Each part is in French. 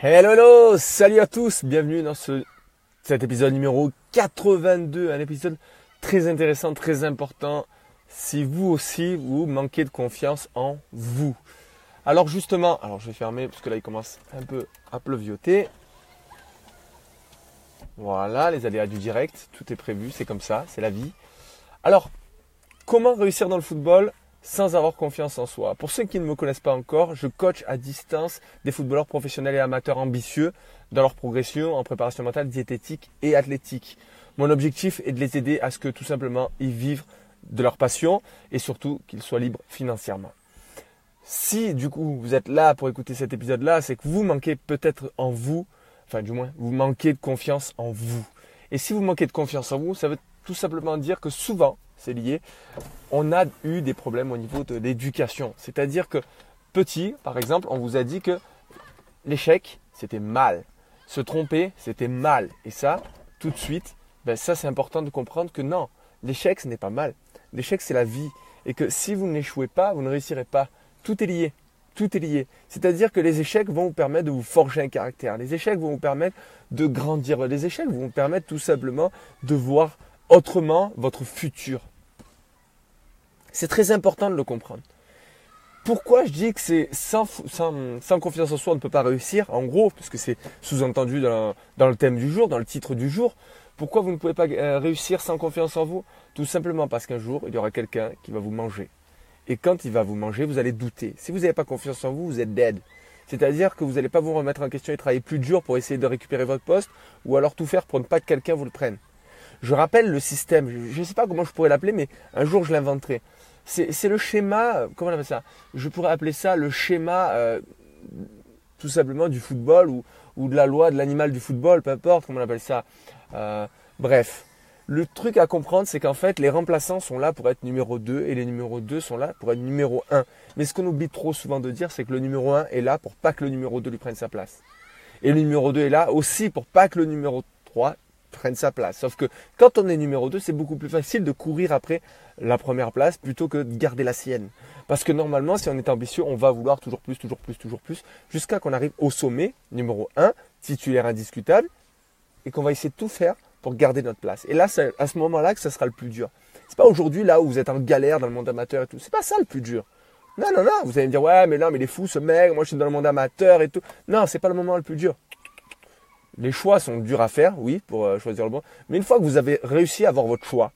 Hello, hello, salut à tous, bienvenue dans ce, cet épisode numéro 82, un épisode très intéressant, très important, si vous aussi vous manquez de confiance en vous. Alors justement, alors je vais fermer parce que là il commence un peu à pleuvioter. Voilà, les aléas du direct, tout est prévu, c'est comme ça, c'est la vie. Alors, comment réussir dans le football? Sans avoir confiance en soi. Pour ceux qui ne me connaissent pas encore, je coach à distance des footballeurs professionnels et amateurs ambitieux dans leur progression en préparation mentale, diététique et athlétique. Mon objectif est de les aider à ce que tout simplement ils vivent de leur passion et surtout qu'ils soient libres financièrement. Si du coup vous êtes là pour écouter cet épisode-là, c'est que vous manquez peut-être en vous, enfin du moins vous manquez de confiance en vous. Et si vous manquez de confiance en vous, ça veut tout simplement dire que souvent, c'est lié, on a eu des problèmes au niveau de l'éducation. C'est-à-dire que petit, par exemple, on vous a dit que l'échec, c'était mal. Se tromper, c'était mal. Et ça, tout de suite, ben ça c'est important de comprendre que non, l'échec, ce n'est pas mal. L'échec, c'est la vie. Et que si vous n'échouez pas, vous ne réussirez pas. Tout est lié. Tout est lié. C'est-à-dire que les échecs vont vous permettre de vous forger un caractère. Les échecs vont vous permettre de grandir. Les échecs vont vous permettre tout simplement de voir autrement votre futur. C'est très important de le comprendre. Pourquoi je dis que c'est sans, confiance en soi, on ne peut pas réussir En gros, parce que c'est sous-entendu dans, le thème du jour, dans le titre du jour. Pourquoi vous ne pouvez pas euh, réussir sans confiance en vous? Tout simplement parce qu'un jour, il y aura quelqu'un qui va vous manger. Et quand il va vous manger, vous allez douter. Si vous n'avez pas confiance en vous, vous êtes dead. C'est-à-dire que vous n'allez pas vous remettre en question et travailler plus dur pour essayer de récupérer votre poste, ou alors tout faire pour ne pas que quelqu'un vous le prenne. Je rappelle le système, je ne sais pas comment je pourrais l'appeler, mais un jour je l'inventerai. C'est le schéma, comment on appelle ça? Je pourrais appeler ça le schéma euh, tout simplement du football ou, ou de la loi de l'animal du football, peu importe comment on appelle ça. Euh, bref, le truc à comprendre, c'est qu'en fait, les remplaçants sont là pour être numéro 2 et les numéros 2 sont là pour être numéro 1. Mais ce qu'on oublie trop souvent de dire, c'est que le numéro 1 est là pour pas que le numéro 2 lui prenne sa place. Et le numéro 2 est là aussi pour pas que le numéro 3 prenne sa place. Sauf que quand on est numéro 2, c'est beaucoup plus facile de courir après la première place plutôt que de garder la sienne. Parce que normalement, si on est ambitieux, on va vouloir toujours plus, toujours plus, toujours plus, jusqu'à qu'on arrive au sommet, numéro 1, titulaire indiscutable, et qu'on va essayer de tout faire pour garder notre place. Et là, c'est à ce moment-là que ça sera le plus dur. C'est pas aujourd'hui là où vous êtes en galère dans le monde amateur et tout. C'est pas ça le plus dur. Non, non, non. Vous allez me dire, ouais, mais non, mais il est fou ce moi je suis dans le monde amateur et tout. Non, c'est pas le moment le plus dur. Les choix sont durs à faire, oui, pour euh, choisir le bon. Mais une fois que vous avez réussi à avoir votre choix,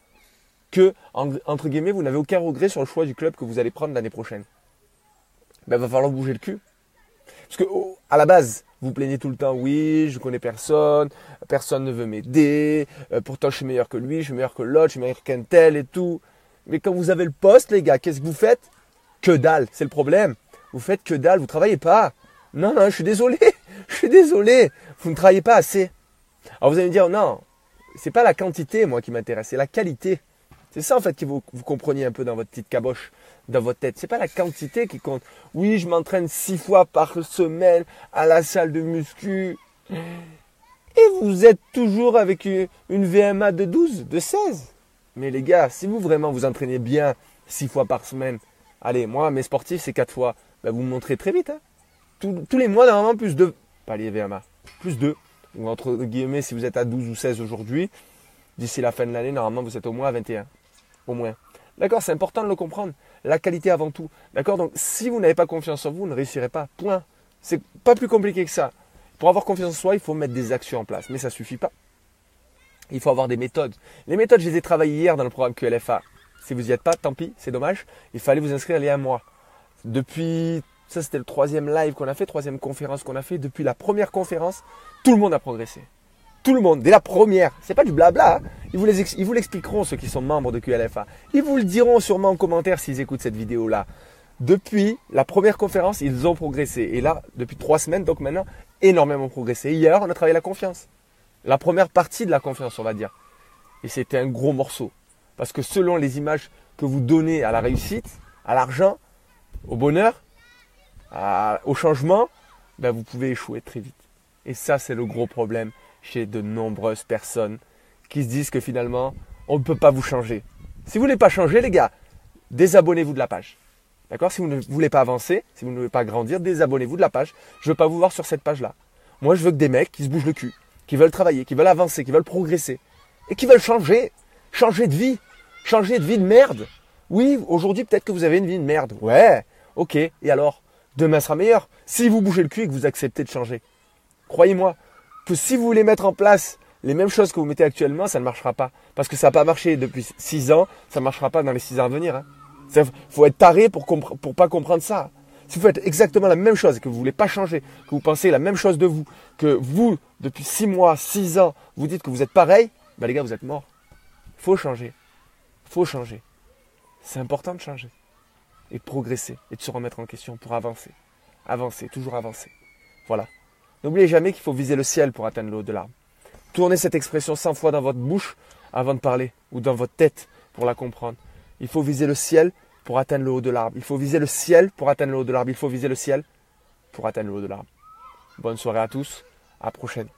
que, entre guillemets, vous n'avez aucun regret sur le choix du club que vous allez prendre l'année prochaine, ben, va falloir bouger le cul. Parce que, à la base, vous plaignez tout le temps, oui, je connais personne, personne ne veut m'aider, euh, pourtant je suis meilleur que lui, je suis meilleur que l'autre, je suis meilleur qu'un tel et tout. Mais quand vous avez le poste, les gars, qu'est-ce que vous faites? Que dalle, c'est le problème. Vous faites que dalle, vous travaillez pas. Non, non, je suis désolé. Suis désolé, vous ne travaillez pas assez. Alors vous allez me dire, non, c'est pas la quantité, moi, qui m'intéresse, c'est la qualité. C'est ça, en fait, que vous, vous compreniez un peu dans votre petite caboche, dans votre tête. C'est pas la quantité qui compte. Oui, je m'entraîne six fois par semaine à la salle de muscu. Et vous êtes toujours avec une VMA de 12, de 16. Mais les gars, si vous vraiment vous entraînez bien six fois par semaine, allez, moi, mes sportifs, c'est quatre fois. Ben, vous me montrez très vite. Hein. Tous les mois, normalement, plus de pas les VMA, plus 2. Ou entre guillemets, si vous êtes à 12 ou 16 aujourd'hui, d'ici la fin de l'année, normalement, vous êtes au moins à 21. Au moins. D'accord C'est important de le comprendre. La qualité avant tout. D'accord Donc, si vous n'avez pas confiance en vous, vous ne réussirez pas. Point. C'est pas plus compliqué que ça. Pour avoir confiance en soi, il faut mettre des actions en place. Mais ça ne suffit pas. Il faut avoir des méthodes. Les méthodes, je les ai travaillées hier dans le programme QLFA. Si vous n'y êtes pas, tant pis, c'est dommage. Il fallait vous inscrire il y a un mois. Depuis ça, c'était le troisième live qu'on a fait, troisième conférence qu'on a fait. Depuis la première conférence, tout le monde a progressé. Tout le monde, dès la première. C'est pas du blabla. Hein. Ils, vous l'expliqueront, ceux qui sont membres de QLFA. Ils vous le diront sûrement en commentaire s'ils écoutent cette vidéo-là. Depuis la première conférence, ils ont progressé. Et là, depuis trois semaines, donc maintenant, énormément progressé. Hier, on a travaillé la confiance. La première partie de la confiance, on va dire. Et c'était un gros morceau. Parce que selon les images que vous donnez à la réussite, à l'argent, au bonheur, au changement, ben vous pouvez échouer très vite. Et ça, c'est le gros problème chez de nombreuses personnes qui se disent que finalement, on ne peut pas vous changer. Si vous ne voulez pas changer, les gars, désabonnez-vous de la page. D'accord? Si vous ne voulez pas avancer, si vous ne voulez pas grandir, désabonnez-vous de la page. Je ne veux pas vous voir sur cette page-là. Moi, je veux que des mecs qui se bougent le cul, qui veulent travailler, qui veulent avancer, qui veulent progresser et qui veulent changer, changer de vie, changer de vie de merde. Oui, aujourd'hui, peut-être que vous avez une vie de merde. Ouais, ok. Et alors, demain sera meilleur si vous bougez le cul et que vous acceptez de changer. Croyez-moi que si vous voulez mettre en place les mêmes choses que vous mettez actuellement, ça ne marchera pas. Parce que ça n'a pas marché depuis 6 ans, ça ne marchera pas dans les 6 ans à venir. Il hein. faut être taré pour ne pas comprendre ça. Si vous faites exactement la même chose et que vous ne voulez pas changer, que vous pensez la même chose de vous, que vous, depuis 6 mois, 6 ans, vous dites que vous êtes pareil, bah les gars, vous êtes morts. faut changer. faut changer. C'est important de changer. Et progresser. Et de se remettre en question pour avancer. Avancer, toujours avancer. Voilà. N'oubliez jamais qu'il faut viser le ciel pour atteindre le haut de l'arbre. Tournez cette expression 100 fois dans votre bouche avant de parler ou dans votre tête pour la comprendre. Il faut viser le ciel pour atteindre le haut de l'arbre. Il faut viser le ciel pour atteindre le haut de l'arbre. Il faut viser le ciel pour atteindre le haut de l'arbre. Bonne soirée à tous. À prochaine.